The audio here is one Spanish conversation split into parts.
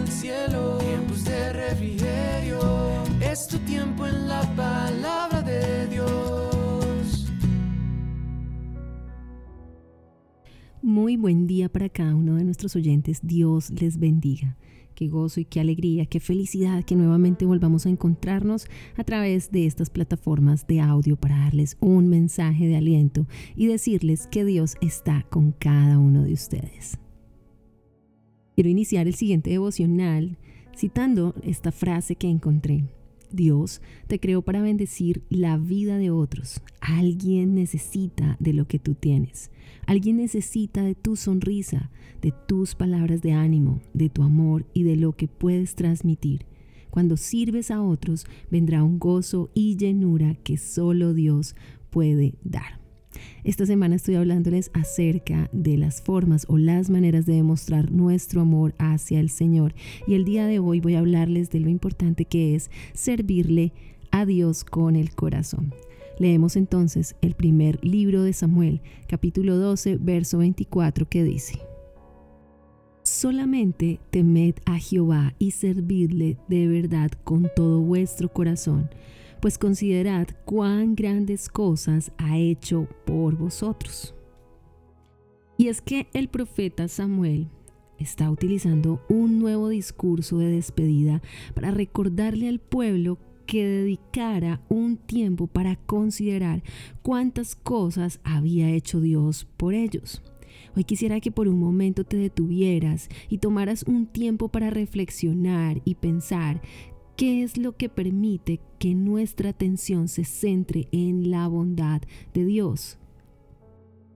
el cielo, tiempos de refrigerio. Es tu tiempo en la palabra de Dios. Muy buen día para cada uno de nuestros oyentes. Dios les bendiga. Qué gozo y qué alegría, qué felicidad que nuevamente volvamos a encontrarnos a través de estas plataformas de audio para darles un mensaje de aliento y decirles que Dios está con cada uno de ustedes. Quiero iniciar el siguiente devocional citando esta frase que encontré. Dios te creó para bendecir la vida de otros. Alguien necesita de lo que tú tienes. Alguien necesita de tu sonrisa, de tus palabras de ánimo, de tu amor y de lo que puedes transmitir. Cuando sirves a otros, vendrá un gozo y llenura que solo Dios puede dar. Esta semana estoy hablándoles acerca de las formas o las maneras de demostrar nuestro amor hacia el Señor. Y el día de hoy voy a hablarles de lo importante que es servirle a Dios con el corazón. Leemos entonces el primer libro de Samuel, capítulo 12, verso 24, que dice, Solamente temed a Jehová y servidle de verdad con todo vuestro corazón pues considerad cuán grandes cosas ha hecho por vosotros. Y es que el profeta Samuel está utilizando un nuevo discurso de despedida para recordarle al pueblo que dedicara un tiempo para considerar cuántas cosas había hecho Dios por ellos. Hoy quisiera que por un momento te detuvieras y tomaras un tiempo para reflexionar y pensar ¿Qué es lo que permite que nuestra atención se centre en la bondad de Dios?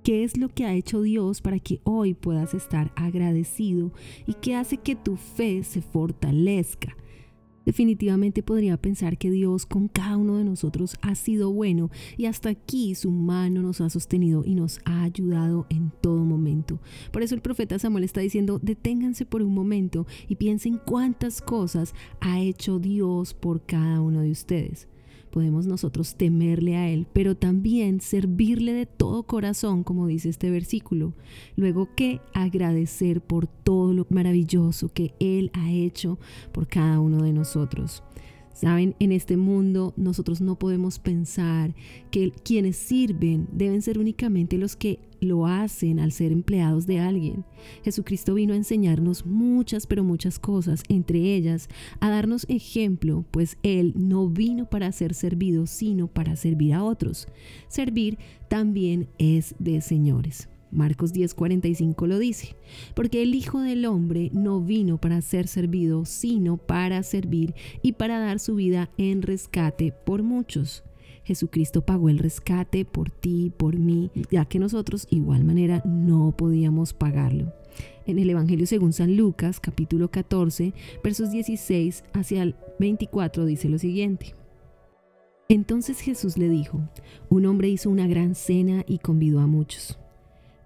¿Qué es lo que ha hecho Dios para que hoy puedas estar agradecido y qué hace que tu fe se fortalezca? Definitivamente podría pensar que Dios con cada uno de nosotros ha sido bueno y hasta aquí su mano nos ha sostenido y nos ha ayudado en todo momento. Por eso el profeta Samuel está diciendo, deténganse por un momento y piensen cuántas cosas ha hecho Dios por cada uno de ustedes podemos nosotros temerle a Él, pero también servirle de todo corazón, como dice este versículo. Luego que agradecer por todo lo maravilloso que Él ha hecho por cada uno de nosotros. Saben, en este mundo nosotros no podemos pensar que quienes sirven deben ser únicamente los que lo hacen al ser empleados de alguien. Jesucristo vino a enseñarnos muchas, pero muchas cosas, entre ellas a darnos ejemplo, pues Él no vino para ser servido, sino para servir a otros. Servir también es de señores. Marcos 10:45 lo dice, porque el Hijo del Hombre no vino para ser servido, sino para servir y para dar su vida en rescate por muchos. Jesucristo pagó el rescate por ti, por mí, ya que nosotros igual manera no podíamos pagarlo. En el Evangelio según San Lucas, capítulo 14, versos 16 hacia el 24 dice lo siguiente. Entonces Jesús le dijo, un hombre hizo una gran cena y convidó a muchos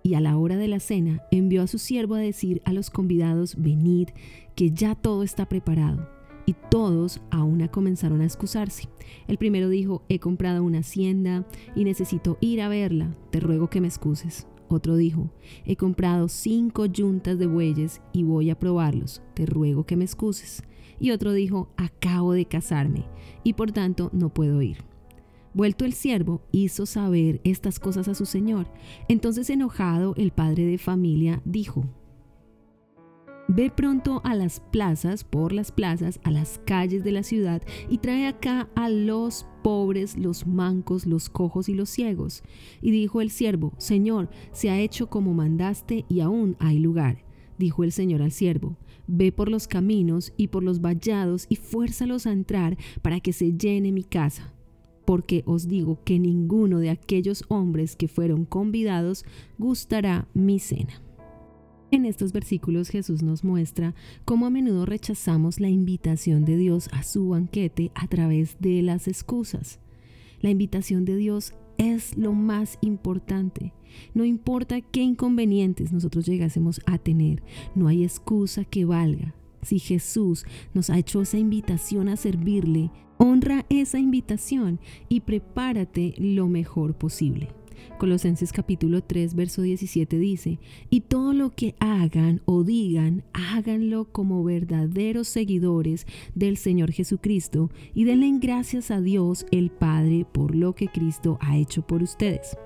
y a la hora de la cena envió a su siervo a decir a los convidados, venid, que ya todo está preparado. Y todos a una comenzaron a excusarse. El primero dijo, he comprado una hacienda y necesito ir a verla, te ruego que me excuses. Otro dijo, he comprado cinco yuntas de bueyes y voy a probarlos, te ruego que me excuses. Y otro dijo, acabo de casarme y por tanto no puedo ir. Vuelto el siervo, hizo saber estas cosas a su señor. Entonces enojado, el padre de familia dijo, Ve pronto a las plazas, por las plazas, a las calles de la ciudad, y trae acá a los pobres, los mancos, los cojos y los ciegos. Y dijo el siervo, Señor, se ha hecho como mandaste y aún hay lugar. Dijo el Señor al siervo, Ve por los caminos y por los vallados y fuérzalos a entrar para que se llene mi casa porque os digo que ninguno de aquellos hombres que fueron convidados gustará mi cena. En estos versículos Jesús nos muestra cómo a menudo rechazamos la invitación de Dios a su banquete a través de las excusas. La invitación de Dios es lo más importante. No importa qué inconvenientes nosotros llegásemos a tener, no hay excusa que valga. Si Jesús nos ha hecho esa invitación a servirle, honra esa invitación y prepárate lo mejor posible. Colosenses capítulo 3, verso 17 dice, y todo lo que hagan o digan, háganlo como verdaderos seguidores del Señor Jesucristo y denle gracias a Dios el Padre por lo que Cristo ha hecho por ustedes.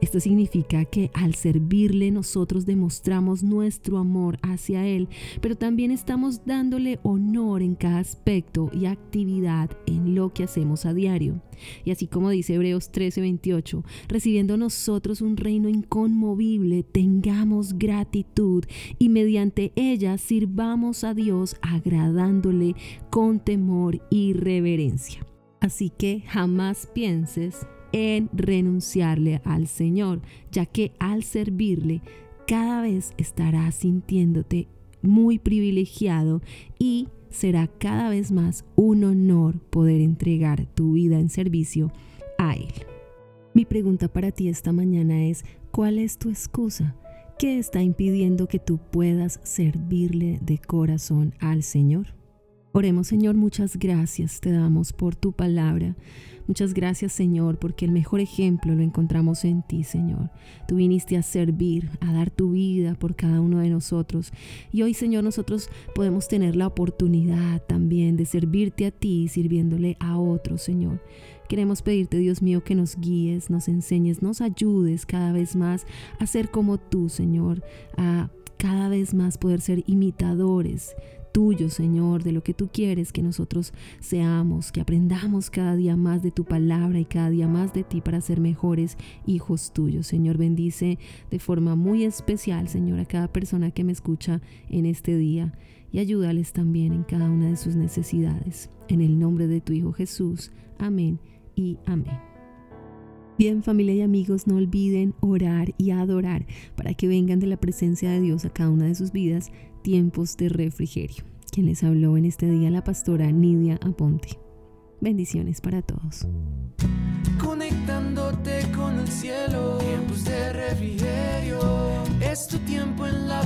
Esto significa que al servirle nosotros demostramos nuestro amor hacia Él, pero también estamos dándole honor en cada aspecto y actividad en lo que hacemos a diario. Y así como dice Hebreos 13:28, recibiendo nosotros un reino inconmovible, tengamos gratitud y mediante ella sirvamos a Dios agradándole con temor y reverencia. Así que jamás pienses en renunciarle al Señor, ya que al servirle cada vez estarás sintiéndote muy privilegiado y será cada vez más un honor poder entregar tu vida en servicio a Él. Mi pregunta para ti esta mañana es, ¿cuál es tu excusa? ¿Qué está impidiendo que tú puedas servirle de corazón al Señor? Oremos Señor, muchas gracias te damos por tu palabra. Muchas gracias Señor, porque el mejor ejemplo lo encontramos en ti Señor. Tú viniste a servir, a dar tu vida por cada uno de nosotros. Y hoy Señor nosotros podemos tener la oportunidad también de servirte a ti, sirviéndole a otros Señor. Queremos pedirte, Dios mío, que nos guíes, nos enseñes, nos ayudes cada vez más a ser como tú, Señor, a cada vez más poder ser imitadores tuyo, Señor, de lo que tú quieres que nosotros seamos, que aprendamos cada día más de tu palabra y cada día más de ti para ser mejores hijos tuyos. Señor, bendice de forma muy especial, Señor, a cada persona que me escucha en este día y ayúdales también en cada una de sus necesidades. En el nombre de tu Hijo Jesús. Amén y amén. Bien, familia y amigos, no olviden orar y adorar para que vengan de la presencia de Dios a cada una de sus vidas tiempos de refrigerio. Quien les habló en este día la pastora Nidia Aponte. Bendiciones para todos. Conectándote con el cielo, tiempos de refrigerio, es tu tiempo en la